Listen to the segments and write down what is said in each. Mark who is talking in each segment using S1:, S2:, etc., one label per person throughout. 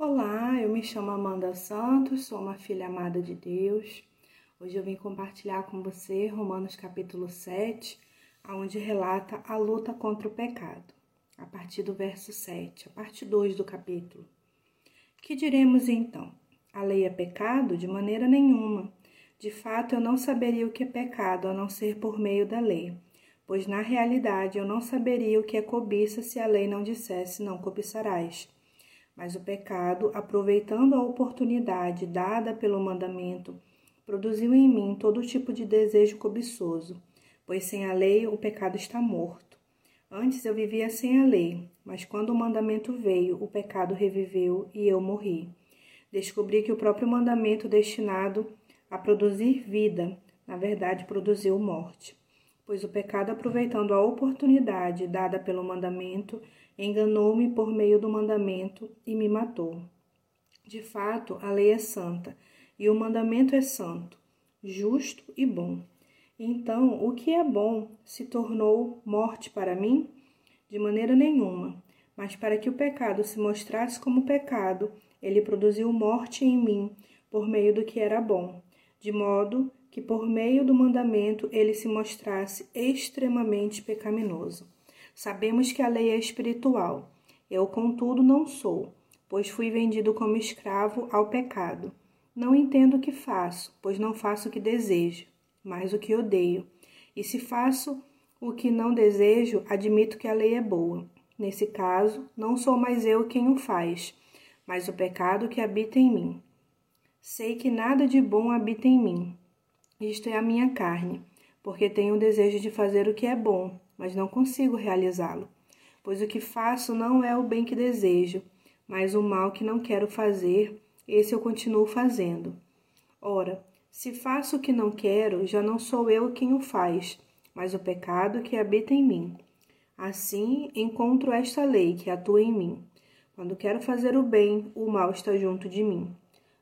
S1: Olá, eu me chamo Amanda Santos, sou uma filha amada de Deus. Hoje eu vim compartilhar com você Romanos capítulo 7, onde relata a luta contra o pecado, a partir do verso 7, a parte 2 do capítulo. Que diremos então? A lei é pecado? De maneira nenhuma. De fato, eu não saberia o que é pecado a não ser por meio da lei, pois na realidade eu não saberia o que é cobiça se a lei não dissesse não cobiçarás. Mas o pecado, aproveitando a oportunidade dada pelo mandamento, produziu em mim todo tipo de desejo cobiçoso, pois sem a lei o pecado está morto. Antes eu vivia sem a lei, mas quando o mandamento veio, o pecado reviveu e eu morri. Descobri que o próprio mandamento destinado a produzir vida, na verdade, produziu morte. Pois o pecado, aproveitando a oportunidade dada pelo mandamento, enganou-me por meio do mandamento e me matou. De fato, a lei é santa e o mandamento é santo, justo e bom. Então, o que é bom se tornou morte para mim? De maneira nenhuma, mas para que o pecado se mostrasse como pecado, ele produziu morte em mim por meio do que era bom, de modo que por meio do mandamento ele se mostrasse extremamente pecaminoso. Sabemos que a lei é espiritual. Eu, contudo, não sou, pois fui vendido como escravo ao pecado. Não entendo o que faço, pois não faço o que desejo, mas o que odeio. E se faço o que não desejo, admito que a lei é boa. Nesse caso, não sou mais eu quem o faz, mas o pecado que habita em mim. Sei que nada de bom habita em mim. Isto é a minha carne, porque tenho o desejo de fazer o que é bom, mas não consigo realizá-lo. Pois o que faço não é o bem que desejo, mas o mal que não quero fazer, esse eu continuo fazendo. Ora, se faço o que não quero, já não sou eu quem o faz, mas o pecado que habita em mim. Assim, encontro esta lei que atua em mim. Quando quero fazer o bem, o mal está junto de mim.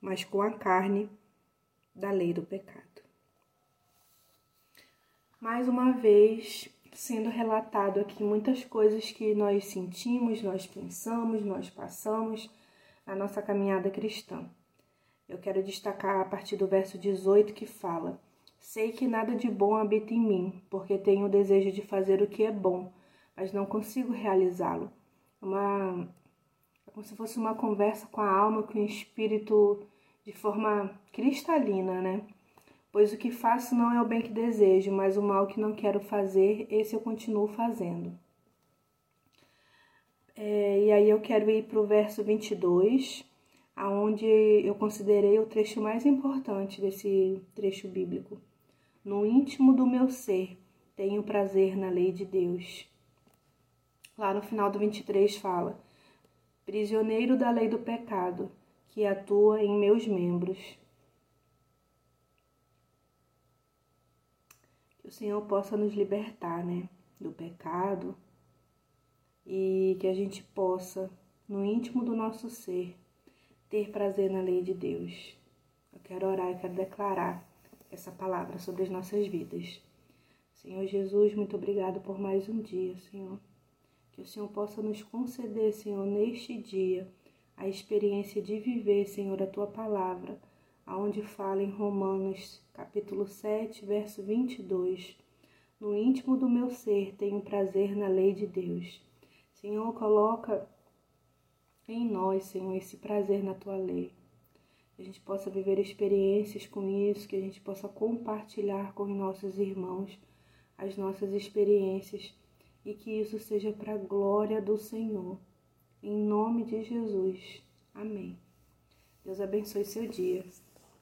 S1: mas com a carne da lei do pecado mais uma vez sendo relatado aqui muitas coisas que nós sentimos, nós pensamos, nós passamos na nossa caminhada cristã. Eu quero destacar a partir do verso 18 que fala: Sei que nada de bom habita em mim, porque tenho o desejo de fazer o que é bom, mas não consigo realizá-lo. Uma é como se fosse uma conversa com a alma, com o espírito de forma cristalina, né? Pois o que faço não é o bem que desejo, mas o mal que não quero fazer, esse eu continuo fazendo. É, e aí eu quero ir para o verso 22, aonde eu considerei o trecho mais importante desse trecho bíblico. No íntimo do meu ser, tenho prazer na lei de Deus. Lá no final do 23 fala: prisioneiro da lei do pecado, que atua em meus membros. que o Senhor possa nos libertar, né, do pecado e que a gente possa, no íntimo do nosso ser, ter prazer na lei de Deus. Eu quero orar e quero declarar essa palavra sobre as nossas vidas. Senhor Jesus, muito obrigado por mais um dia, Senhor. Que o Senhor possa nos conceder, Senhor, neste dia, a experiência de viver, Senhor, a tua palavra aonde fala em Romanos, capítulo 7, verso 22. No íntimo do meu ser tenho prazer na lei de Deus. Senhor, coloca em nós, Senhor, esse prazer na tua lei. Que a gente possa viver experiências com isso, que a gente possa compartilhar com os nossos irmãos as nossas experiências e que isso seja para a glória do Senhor. Em nome de Jesus. Amém. Deus abençoe seu dia.